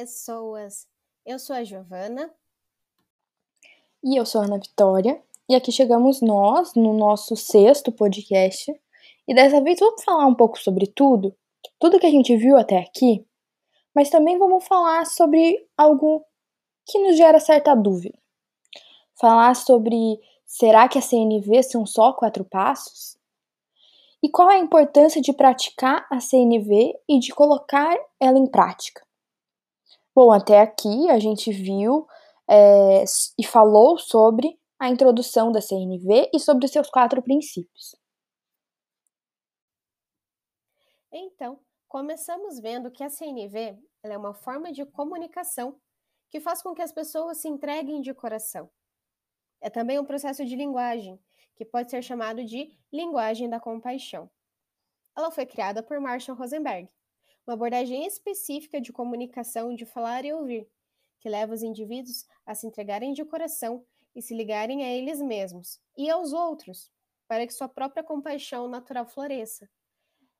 pessoas! Eu sou a Giovana. E eu sou a Ana Vitória. E aqui chegamos nós, no nosso sexto podcast. E dessa vez vamos falar um pouco sobre tudo, tudo que a gente viu até aqui, mas também vamos falar sobre algo que nos gera certa dúvida. Falar sobre será que a CNV são só quatro passos? E qual a importância de praticar a CNV e de colocar ela em prática? Bom, até aqui a gente viu é, e falou sobre a introdução da CNV e sobre os seus quatro princípios. Então, começamos vendo que a CNV é uma forma de comunicação que faz com que as pessoas se entreguem de coração. É também um processo de linguagem, que pode ser chamado de linguagem da compaixão. Ela foi criada por Marshall Rosenberg uma abordagem específica de comunicação de falar e ouvir, que leva os indivíduos a se entregarem de coração e se ligarem a eles mesmos e aos outros, para que sua própria compaixão natural floresça.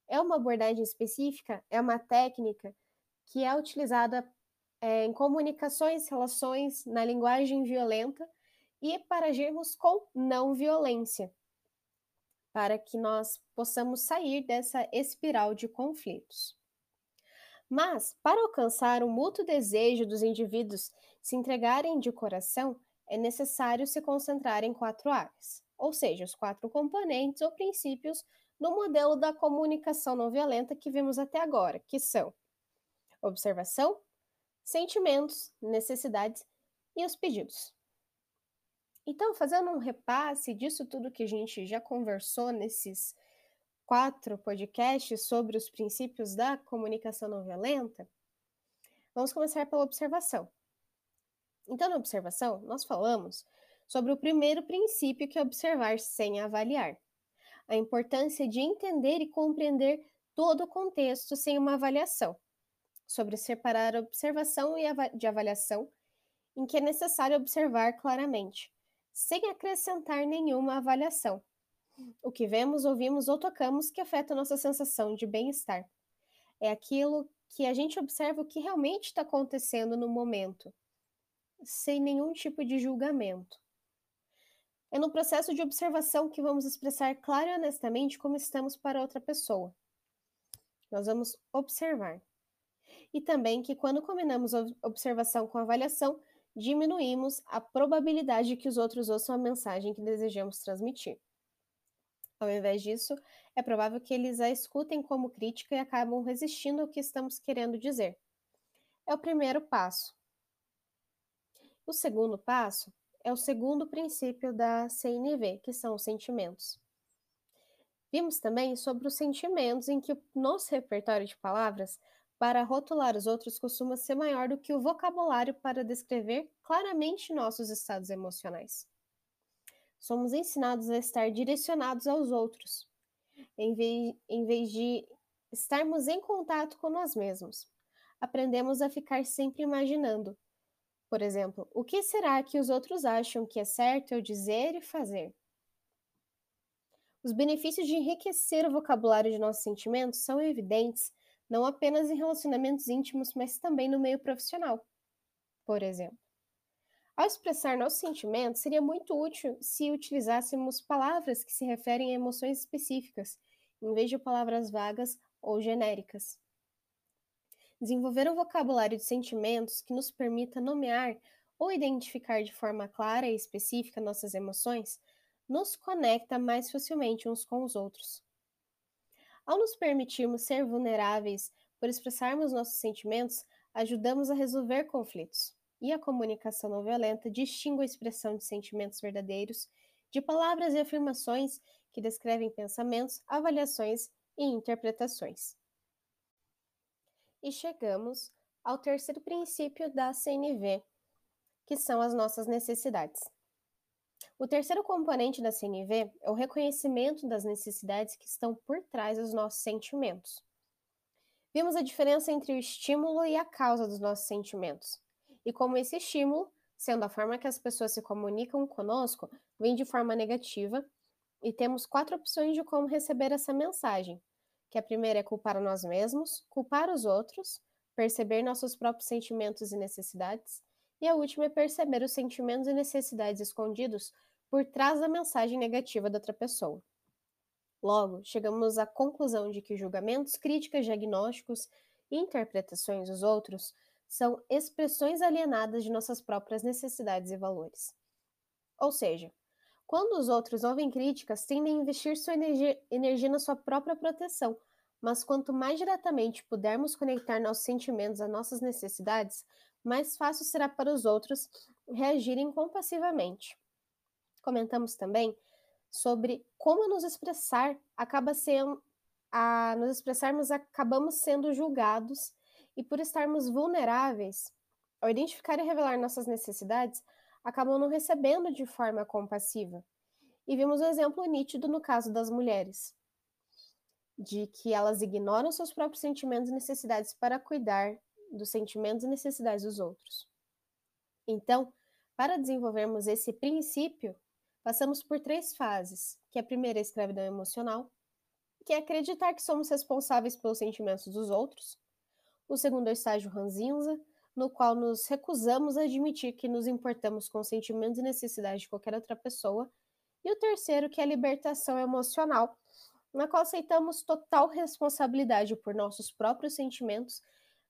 É uma abordagem específica, é uma técnica que é utilizada é, em comunicações, relações, na linguagem violenta e para agirmos com não violência, para que nós possamos sair dessa espiral de conflitos. Mas, para alcançar o mútuo desejo dos indivíduos se entregarem de coração, é necessário se concentrar em quatro áreas, ou seja, os quatro componentes ou princípios do modelo da comunicação não violenta que vimos até agora, que são observação, sentimentos, necessidades e os pedidos. Então, fazendo um repasse disso tudo que a gente já conversou nesses quatro podcasts sobre os princípios da comunicação não violenta, vamos começar pela observação. Então, na observação, nós falamos sobre o primeiro princípio que é observar sem avaliar. A importância de entender e compreender todo o contexto sem uma avaliação. Sobre separar observação e de avaliação, em que é necessário observar claramente, sem acrescentar nenhuma avaliação o que vemos, ouvimos ou tocamos que afeta nossa sensação de bem-estar. É aquilo que a gente observa o que realmente está acontecendo no momento, sem nenhum tipo de julgamento. É no processo de observação que vamos expressar claro e honestamente como estamos para outra pessoa. Nós vamos observar. E também que quando combinamos observação com avaliação, diminuímos a probabilidade de que os outros ouçam a mensagem que desejamos transmitir. Ao invés disso, é provável que eles a escutem como crítica e acabam resistindo ao que estamos querendo dizer. É o primeiro passo. O segundo passo é o segundo princípio da CNV, que são os sentimentos. Vimos também sobre os sentimentos em que o nosso repertório de palavras para rotular os outros costuma ser maior do que o vocabulário para descrever claramente nossos estados emocionais somos ensinados a estar direcionados aos outros, em vez, em vez de estarmos em contato com nós mesmos. Aprendemos a ficar sempre imaginando. Por exemplo, o que será que os outros acham que é certo eu dizer e fazer? Os benefícios de enriquecer o vocabulário de nossos sentimentos são evidentes não apenas em relacionamentos íntimos, mas também no meio profissional. Por exemplo, ao expressar nossos sentimentos, seria muito útil se utilizássemos palavras que se referem a emoções específicas, em vez de palavras vagas ou genéricas. Desenvolver um vocabulário de sentimentos que nos permita nomear ou identificar de forma clara e específica nossas emoções nos conecta mais facilmente uns com os outros. Ao nos permitirmos ser vulneráveis por expressarmos nossos sentimentos, ajudamos a resolver conflitos e a comunicação não violenta distingue a expressão de sentimentos verdadeiros de palavras e afirmações que descrevem pensamentos, avaliações e interpretações. E chegamos ao terceiro princípio da CNV, que são as nossas necessidades. O terceiro componente da CNV é o reconhecimento das necessidades que estão por trás dos nossos sentimentos. Vimos a diferença entre o estímulo e a causa dos nossos sentimentos e como esse estímulo, sendo a forma que as pessoas se comunicam conosco, vem de forma negativa, e temos quatro opções de como receber essa mensagem, que a primeira é culpar nós mesmos, culpar os outros, perceber nossos próprios sentimentos e necessidades. E a última é perceber os sentimentos e necessidades escondidos por trás da mensagem negativa da outra pessoa. Logo, chegamos à conclusão de que julgamentos, críticas, diagnósticos e interpretações dos outros são expressões alienadas de nossas próprias necessidades e valores. Ou seja, quando os outros ouvem críticas, tendem a investir sua energia, energia na sua própria proteção, mas quanto mais diretamente pudermos conectar nossos sentimentos a nossas necessidades, mais fácil será para os outros reagirem compassivamente. Comentamos também sobre como nos expressar acaba sendo a nos expressarmos acabamos sendo julgados e por estarmos vulneráveis ao identificar e revelar nossas necessidades, acabam não recebendo de forma compassiva. E vimos um exemplo nítido no caso das mulheres, de que elas ignoram seus próprios sentimentos e necessidades para cuidar dos sentimentos e necessidades dos outros. Então, para desenvolvermos esse princípio, passamos por três fases, que a primeira é a escravidão emocional, que é acreditar que somos responsáveis pelos sentimentos dos outros. O segundo é o estágio ranzinza, no qual nos recusamos a admitir que nos importamos com os sentimentos e necessidades de qualquer outra pessoa. E o terceiro, que é a libertação emocional, na qual aceitamos total responsabilidade por nossos próprios sentimentos,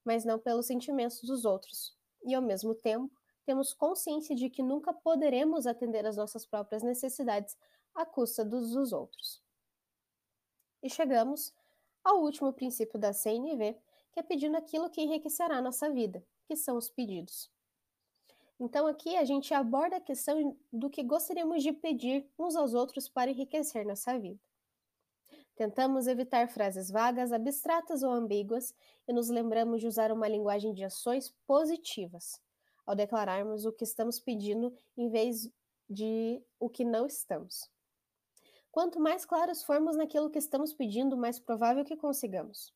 mas não pelos sentimentos dos outros. E ao mesmo tempo, temos consciência de que nunca poderemos atender às nossas próprias necessidades à custa dos, dos outros. E chegamos ao último princípio da CNV, que é pedindo aquilo que enriquecerá a nossa vida, que são os pedidos. Então, aqui a gente aborda a questão do que gostaríamos de pedir uns aos outros para enriquecer nossa vida. Tentamos evitar frases vagas, abstratas ou ambíguas e nos lembramos de usar uma linguagem de ações positivas ao declararmos o que estamos pedindo em vez de o que não estamos. Quanto mais claros formos naquilo que estamos pedindo, mais provável que consigamos.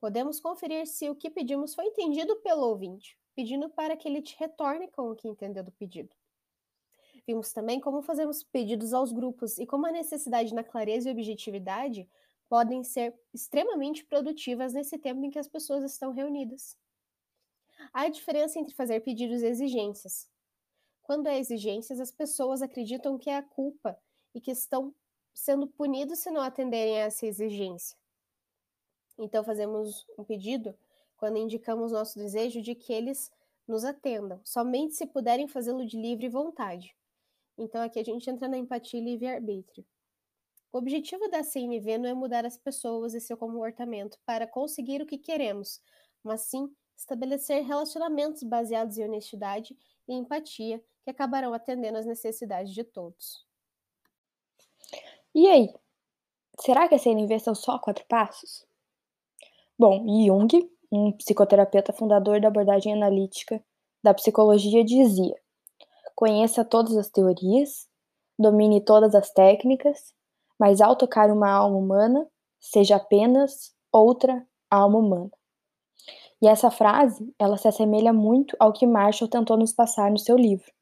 Podemos conferir se o que pedimos foi entendido pelo ouvinte, pedindo para que ele te retorne com o que entendeu do pedido. Vimos também como fazemos pedidos aos grupos e como a necessidade na clareza e objetividade podem ser extremamente produtivas nesse tempo em que as pessoas estão reunidas. Há diferença entre fazer pedidos e exigências. Quando é exigências, as pessoas acreditam que é a culpa e que estão sendo punidos se não atenderem a essa exigência. Então, fazemos um pedido quando indicamos nosso desejo de que eles nos atendam, somente se puderem fazê-lo de livre vontade. Então, aqui a gente entra na empatia e livre-arbítrio. O objetivo da CNV não é mudar as pessoas e seu comportamento para conseguir o que queremos, mas sim estabelecer relacionamentos baseados em honestidade e empatia que acabarão atendendo às necessidades de todos. E aí? Será que a CNV são só quatro passos? Bom, Jung, um psicoterapeuta fundador da abordagem analítica da psicologia, dizia: conheça todas as teorias, domine todas as técnicas, mas ao tocar uma alma humana, seja apenas outra alma humana. E essa frase, ela se assemelha muito ao que Marshall tentou nos passar no seu livro,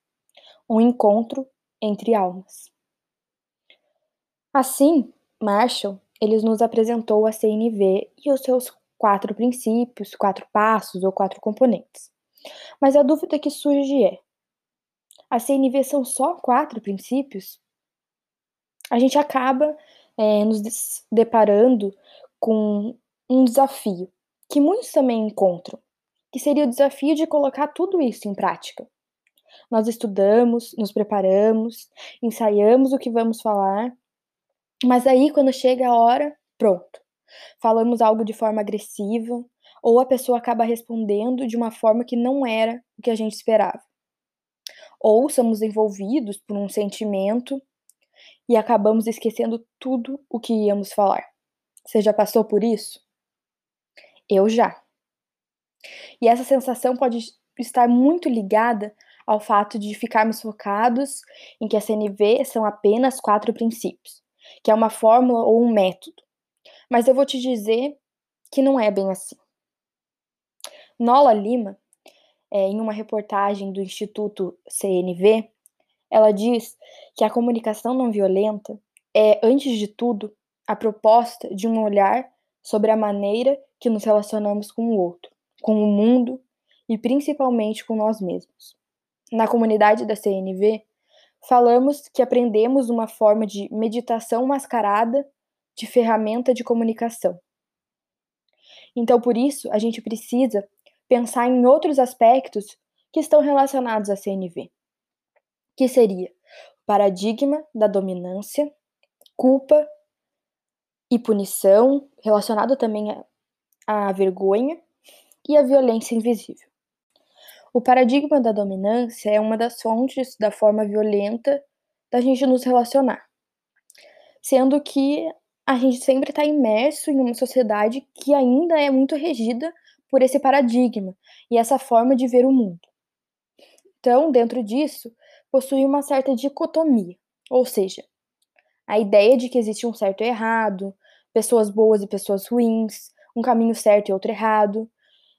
Um Encontro entre Almas. Assim, Marshall, ele nos apresentou a CNV e os seus quatro princípios, quatro passos ou quatro componentes. Mas a dúvida que surge é: a CNV são só quatro princípios? A gente acaba é, nos deparando com um desafio que muitos também encontram, que seria o desafio de colocar tudo isso em prática. Nós estudamos, nos preparamos, ensaiamos o que vamos falar, mas aí quando chega a hora, pronto. Falamos algo de forma agressiva, ou a pessoa acaba respondendo de uma forma que não era o que a gente esperava. Ou somos envolvidos por um sentimento e acabamos esquecendo tudo o que íamos falar. Você já passou por isso? Eu já. E essa sensação pode estar muito ligada ao fato de ficarmos focados em que a CNV são apenas quatro princípios, que é uma fórmula ou um método. Mas eu vou te dizer que não é bem assim. Nola Lima, é, em uma reportagem do Instituto CNV, ela diz que a comunicação não violenta é, antes de tudo, a proposta de um olhar sobre a maneira que nos relacionamos com o outro, com o mundo e principalmente com nós mesmos. Na comunidade da CNV, falamos que aprendemos uma forma de meditação mascarada de ferramenta de comunicação. Então, por isso, a gente precisa pensar em outros aspectos que estão relacionados à CNV, que seria o paradigma da dominância, culpa e punição, relacionado também à vergonha e à violência invisível. O paradigma da dominância é uma das fontes da forma violenta da gente nos relacionar, sendo que a gente sempre está imerso em uma sociedade que ainda é muito regida por esse paradigma e essa forma de ver o mundo. Então, dentro disso, possui uma certa dicotomia, ou seja, a ideia de que existe um certo e errado, pessoas boas e pessoas ruins, um caminho certo e outro errado.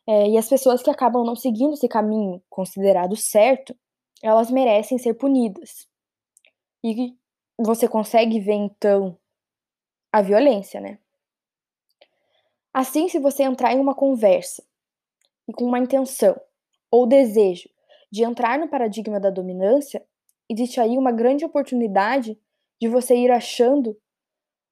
É, e as pessoas que acabam não seguindo esse caminho considerado certo, elas merecem ser punidas. E você consegue ver então a violência, né? Assim, se você entrar em uma conversa e com uma intenção ou desejo de entrar no paradigma da dominância, existe aí uma grande oportunidade de você ir achando,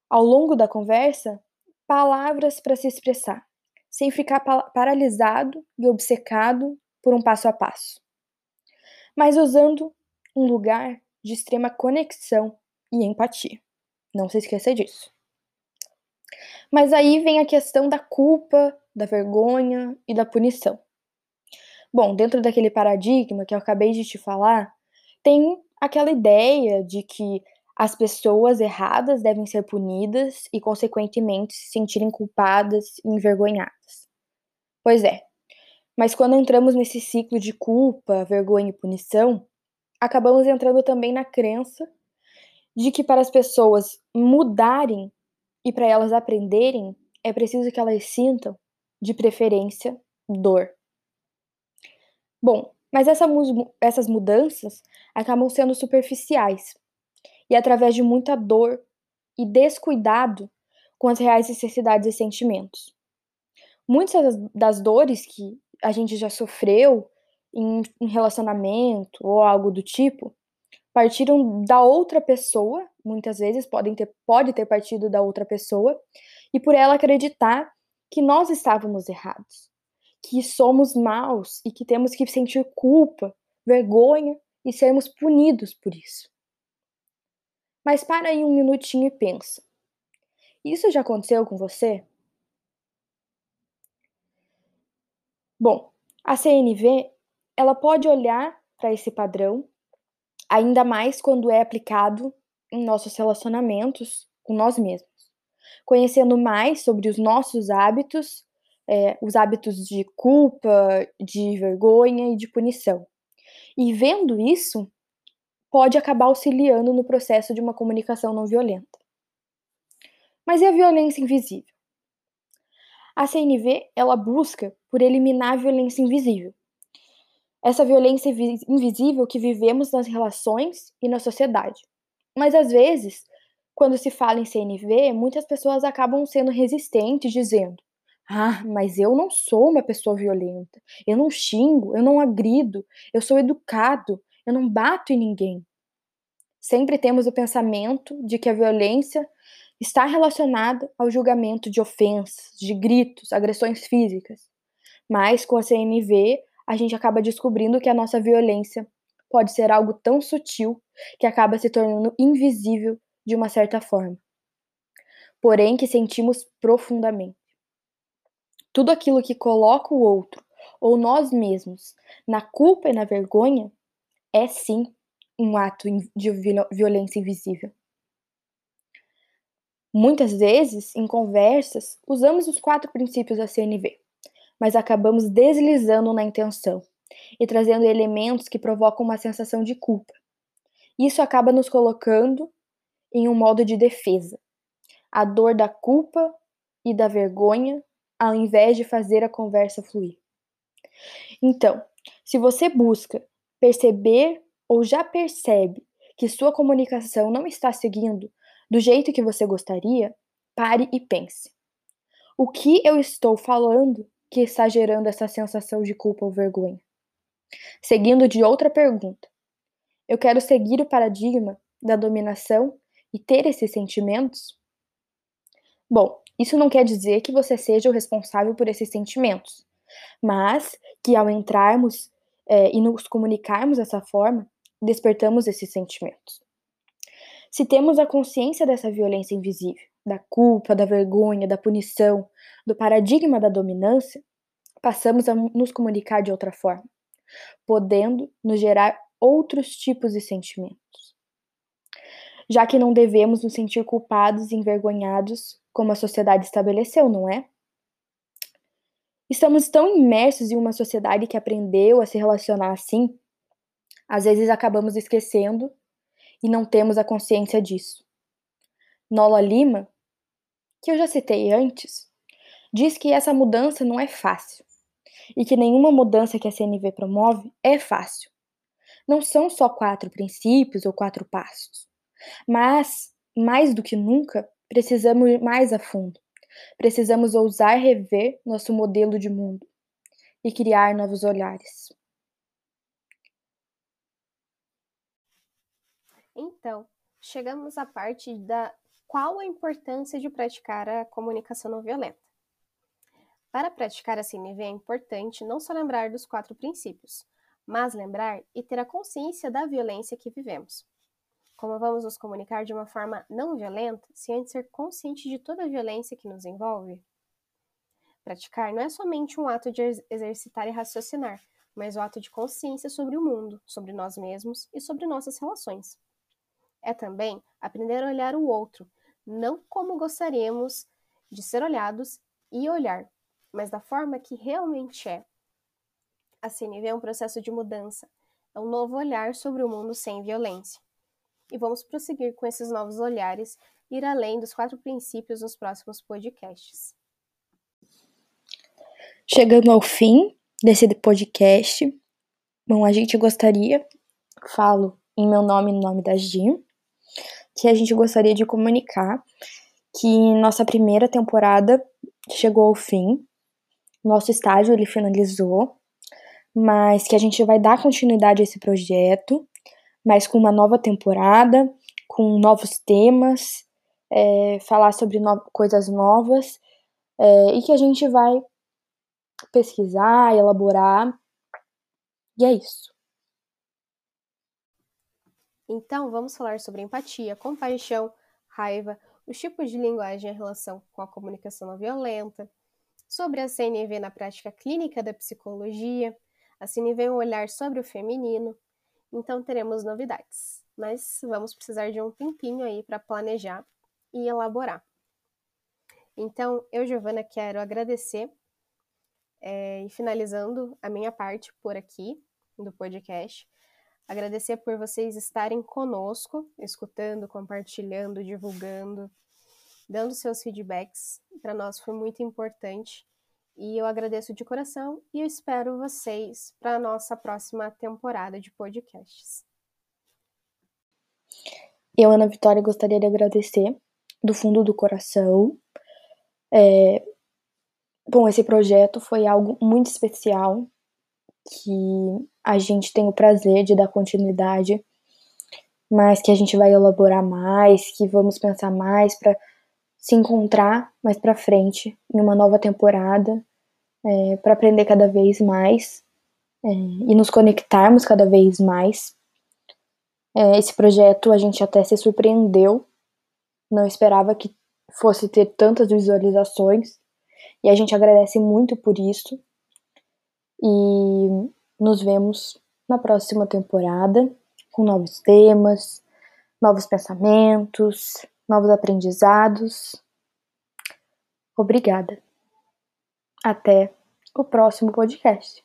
ao longo da conversa, palavras para se expressar, sem ficar paralisado e obcecado por um passo a passo, mas usando um lugar de extrema conexão e empatia. Não se esqueça disso. Mas aí vem a questão da culpa, da vergonha e da punição. Bom, dentro daquele paradigma que eu acabei de te falar, tem aquela ideia de que as pessoas erradas devem ser punidas e, consequentemente, se sentirem culpadas e envergonhadas. Pois é, mas quando entramos nesse ciclo de culpa, vergonha e punição, acabamos entrando também na crença de que para as pessoas mudarem e para elas aprenderem, é preciso que elas sintam, de preferência, dor. Bom, mas essa, essas mudanças acabam sendo superficiais e através de muita dor e descuidado com as reais necessidades e sentimentos. Muitas das dores que a gente já sofreu em, em relacionamento ou algo do tipo partiram da outra pessoa, muitas vezes podem ter, pode ter partido da outra pessoa, e por ela acreditar que nós estávamos errados, que somos maus e que temos que sentir culpa, vergonha e sermos punidos por isso. Mas para aí um minutinho e pensa. Isso já aconteceu com você? Bom, a CNV, ela pode olhar para esse padrão, ainda mais quando é aplicado em nossos relacionamentos com nós mesmos, conhecendo mais sobre os nossos hábitos, é, os hábitos de culpa, de vergonha e de punição. E vendo isso, pode acabar auxiliando no processo de uma comunicação não violenta. Mas e a violência invisível? A CNV, ela busca por eliminar a violência invisível. Essa violência invisível que vivemos nas relações e na sociedade. Mas às vezes, quando se fala em CNV, muitas pessoas acabam sendo resistentes, dizendo: Ah, mas eu não sou uma pessoa violenta. Eu não xingo, eu não agrido, eu sou educado, eu não bato em ninguém. Sempre temos o pensamento de que a violência está relacionada ao julgamento de ofensas, de gritos, agressões físicas. Mas com a CNV, a gente acaba descobrindo que a nossa violência pode ser algo tão sutil que acaba se tornando invisível de uma certa forma. Porém, que sentimos profundamente. Tudo aquilo que coloca o outro ou nós mesmos na culpa e na vergonha é sim um ato de violência invisível. Muitas vezes, em conversas, usamos os quatro princípios da CNV, mas acabamos deslizando na intenção e trazendo elementos que provocam uma sensação de culpa. Isso acaba nos colocando em um modo de defesa, a dor da culpa e da vergonha, ao invés de fazer a conversa fluir. Então, se você busca perceber ou já percebe que sua comunicação não está seguindo do jeito que você gostaria, pare e pense. O que eu estou falando que está gerando essa sensação de culpa ou vergonha? Seguindo de outra pergunta. Eu quero seguir o paradigma da dominação e ter esses sentimentos? Bom, isso não quer dizer que você seja o responsável por esses sentimentos, mas que ao entrarmos é, e nos comunicarmos dessa forma, despertamos esses sentimentos. Se temos a consciência dessa violência invisível, da culpa, da vergonha, da punição, do paradigma da dominância, passamos a nos comunicar de outra forma, podendo nos gerar outros tipos de sentimentos. Já que não devemos nos sentir culpados e envergonhados como a sociedade estabeleceu, não é? Estamos tão imersos em uma sociedade que aprendeu a se relacionar assim, às vezes acabamos esquecendo e não temos a consciência disso. Nola Lima, que eu já citei antes, diz que essa mudança não é fácil e que nenhuma mudança que a CNV promove é fácil. Não são só quatro princípios ou quatro passos, mas, mais do que nunca, precisamos ir mais a fundo. Precisamos ousar rever nosso modelo de mundo e criar novos olhares. Então, chegamos à parte da qual a importância de praticar a comunicação não violenta. Para praticar a CNV é importante não só lembrar dos quatro princípios, mas lembrar e ter a consciência da violência que vivemos. Como vamos nos comunicar de uma forma não violenta se antes ser consciente de toda a violência que nos envolve? Praticar não é somente um ato de exercitar e raciocinar, mas o ato de consciência sobre o mundo, sobre nós mesmos e sobre nossas relações. É também aprender a olhar o outro, não como gostaríamos de ser olhados e olhar, mas da forma que realmente é. A CNV é um processo de mudança, é um novo olhar sobre o mundo sem violência. E vamos prosseguir com esses novos olhares, ir além dos quatro princípios nos próximos podcasts. Chegando ao fim desse podcast, bom, a gente gostaria, falo em meu nome e no nome da Gin, que a gente gostaria de comunicar que nossa primeira temporada chegou ao fim, nosso estágio ele finalizou, mas que a gente vai dar continuidade a esse projeto, mas com uma nova temporada, com novos temas, é, falar sobre no coisas novas é, e que a gente vai pesquisar, elaborar. E é isso. Então, vamos falar sobre empatia, compaixão, raiva, os tipos de linguagem em relação com a comunicação não violenta, sobre a CNV na prática clínica da psicologia, a CNV é um olhar sobre o feminino. Então, teremos novidades, mas vamos precisar de um tempinho aí para planejar e elaborar. Então, eu, Giovana, quero agradecer é, e finalizando a minha parte por aqui do podcast. Agradecer por vocês estarem conosco, escutando, compartilhando, divulgando, dando seus feedbacks. Para nós foi muito importante e eu agradeço de coração e eu espero vocês para a nossa próxima temporada de podcasts. Eu, Ana Vitória, gostaria de agradecer do fundo do coração. É... Bom, esse projeto foi algo muito especial que a gente tem o prazer de dar continuidade, mas que a gente vai elaborar mais, que vamos pensar mais para se encontrar mais para frente em uma nova temporada, é, para aprender cada vez mais é, e nos conectarmos cada vez mais. É, esse projeto a gente até se surpreendeu, não esperava que fosse ter tantas visualizações e a gente agradece muito por isso. E nos vemos na próxima temporada com novos temas, novos pensamentos, novos aprendizados. Obrigada. Até o próximo podcast.